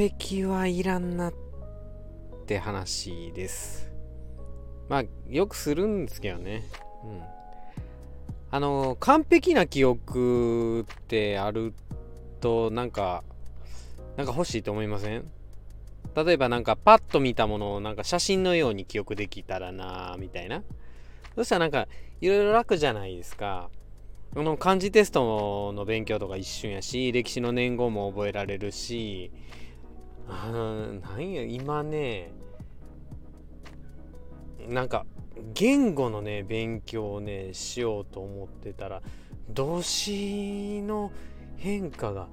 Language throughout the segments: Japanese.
璧はいらんなって話です。まあよくするんですけどね。うん。あの完璧な記憶ってあるとなんかなんか欲しいと思いません？例えばなんかパッと見たものをなんか写真のように記憶できたらなみたいな。そしたらなんかいろいろ楽じゃないですか。この漢字テストの勉強とか一瞬やし歴史の年号も覚えられるしあなんや今ねなんか言語のね勉強をねしようと思ってたら動詞の変化が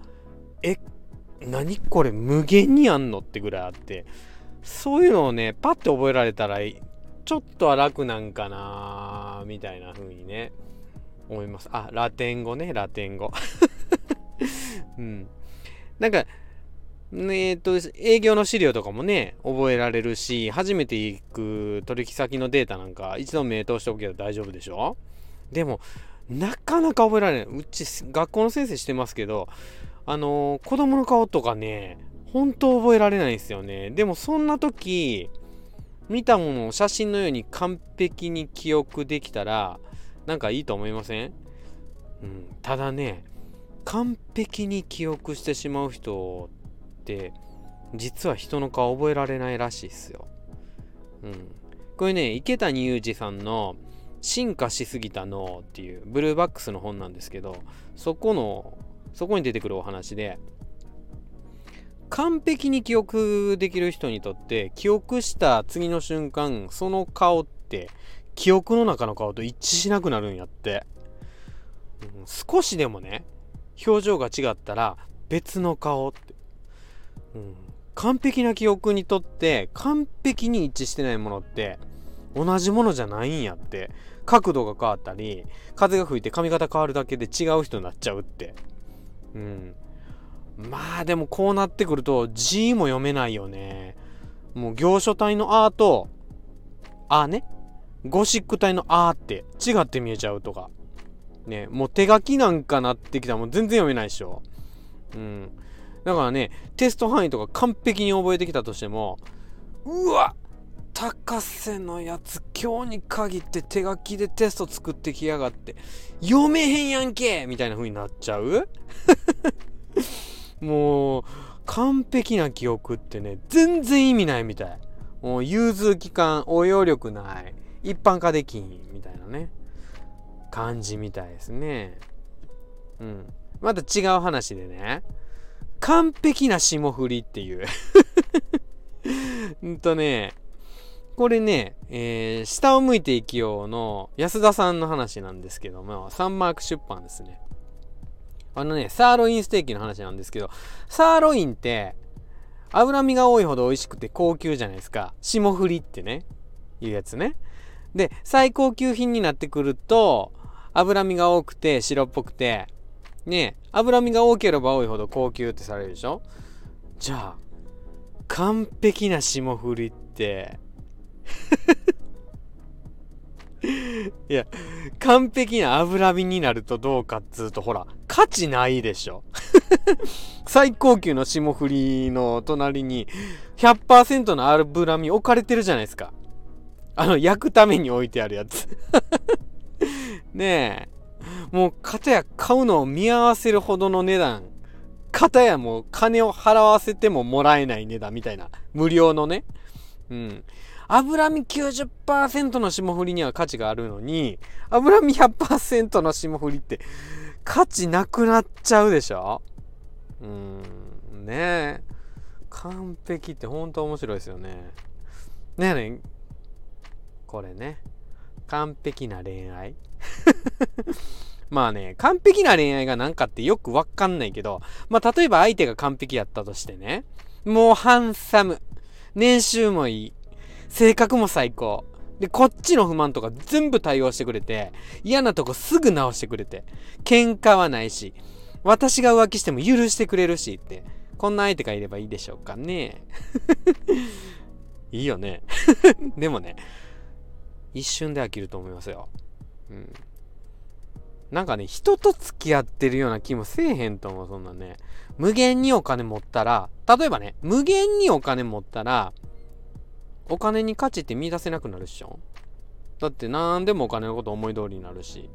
え何これ無限にあんのってぐらいあってそういうのをねパッて覚えられたらちょっとは楽なんかなみたいな風にね思います。あラテン語ねラテン語。うん。なんかえっと、営業の資料とかもね、覚えられるし、初めて行く取引先のデータなんか、一度目通しておけば大丈夫でしょ？でも、なかなか覚えられない。うち、学校の先生してますけど、あのー、子供の顔とかね、本当覚えられないんですよね。でも、そんな時、見たものを写真のように完璧に記憶できたら、なんかいいと思いません？うん、ただね、完璧に記憶してしまう人って実は人の顔覚えられないらしいっすよ。うん。これね、池谷裕二さんの進化しすぎた脳っていうブルーバックスの本なんですけど、そこの、そこに出てくるお話で、完璧に記憶できる人にとって記憶した次の瞬間その顔って記憶の中の顔と一致しなくなるんやって、うん、少しでもね表情が違ったら別の顔ってうん、完璧な記憶にとって完璧に一致してないものって同じものじゃないんやって。角度が変わったり風が吹いて髪型変わるだけで違う人になっちゃうって。うん。まあでもこうなってくると字も読めないよね。もう行書体の「あ」と「あ」ね。ゴシック体の「あ」って違って見えちゃうとか。ね。もう手書きなんかなってきたらもう全然読めないでしょ。うん。だからね、テスト範囲とか完璧に覚えてきたとしても、うわ高瀬のやつ今日に限って手書きでテスト作ってきやがって読めへんやんけみたいな風になっちゃう？もう完璧な記憶ってね全然意味ないみたい。もう融通期間応用力ない。一般化できんみたいなね。感じみたいですね。うん。また違う話でね。完璧な霜降りっていう うんとね、これね、えー、下を向いて生きようの安田さんの話なんですけども、サンマーク出版ですね。あのね、サーロインステーキの話なんですけど、サーロインって、脂身が多いほど美味しくて高級じゃないですか。霜降りってね、いうやつね。で、最高級品になってくると、脂身が多くて白っぽくて、ねえ脂身が多ければ多いほど高級ってされるでしょ？じゃあ完璧な霜降りって。いや完璧な脂身になるとどうかっつうとほら価値ないでしょ。最高級の霜降りの隣に100%の脂身置かれてるじゃないですか。あの焼くために置いてあるやつ。ねえ。もう、片や買うのを見合わせるほどの値段。片やもう金を払わせてももらえない値段みたいな。無料のね。うん。脂身90%の霜降りには価値があるのに、脂身100%の霜降りって価値なくなっちゃうでしょ？うん。ねえ。完璧ってほんと面白いですよね。ねえねこれね。完璧な恋愛 まあね、完璧な恋愛が何かってよくわかんないけど、まあ例えば相手が完璧やったとしてね、もうハンサム、年収もいい、性格も最高。で、こっちの不満とか全部対応してくれて、嫌なとこすぐ直してくれて、喧嘩はないし、私が浮気しても許してくれるしって、こんな相手がいればいいでしょうかね。いいよね。でもね、一瞬で飽きると思いますよ。うん。なんかね、人と付き合ってるような気もせえへんと思う、そんなね。無限にお金持ったら、例えばね、無限にお金持ったら、お金に価値って見出せなくなるっしょ？だって何でもお金のこと思い通りになるし。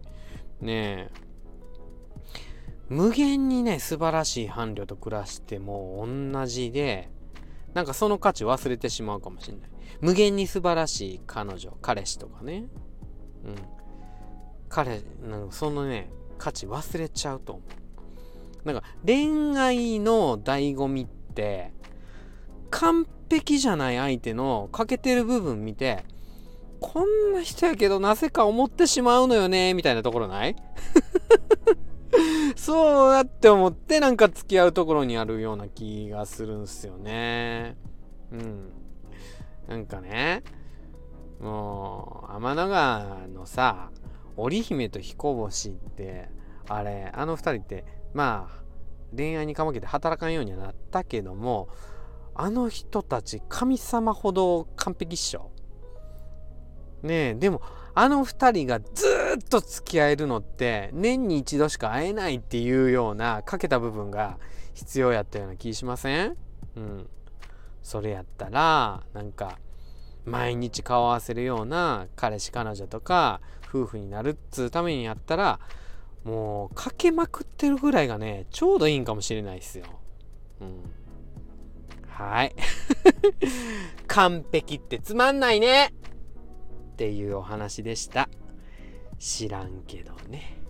ねえ。無限にね、素晴らしい伴侶と暮らしても同じで、なんかその価値忘れてしまうかもしれない。無限に素晴らしい彼女、彼氏とかね。うん。彼、なんかそのね、価値忘れちゃうと思う。なんか恋愛の醍醐味って、完璧じゃない相手の欠けてる部分見て、こんな人やけどなぜか思ってしまうのよね、みたいなところない？そうだって思ってなんか付き合うところにあるような気がするんすよね。うん。なんかね、もう、天の川のさ、織姫と彦星って、あれ、あの二人って、まあ、恋愛にかまけて働かんようにはなったけども、あの人たち神様ほど完璧っしょ。ねえ、でも、あの2人がずっと付き合えるのって年に一度しか会えないっていうようなかけた部分が必要やったような気しません？うんそれやったらなんか毎日顔合わせるような彼氏彼女とか夫婦になるっつうためにやったらもうかけまくってるぐらいがねちょうどいいんかもしれないですよ。うん。はい。完璧ってつまんないねっていうお話でした。知らんけどね。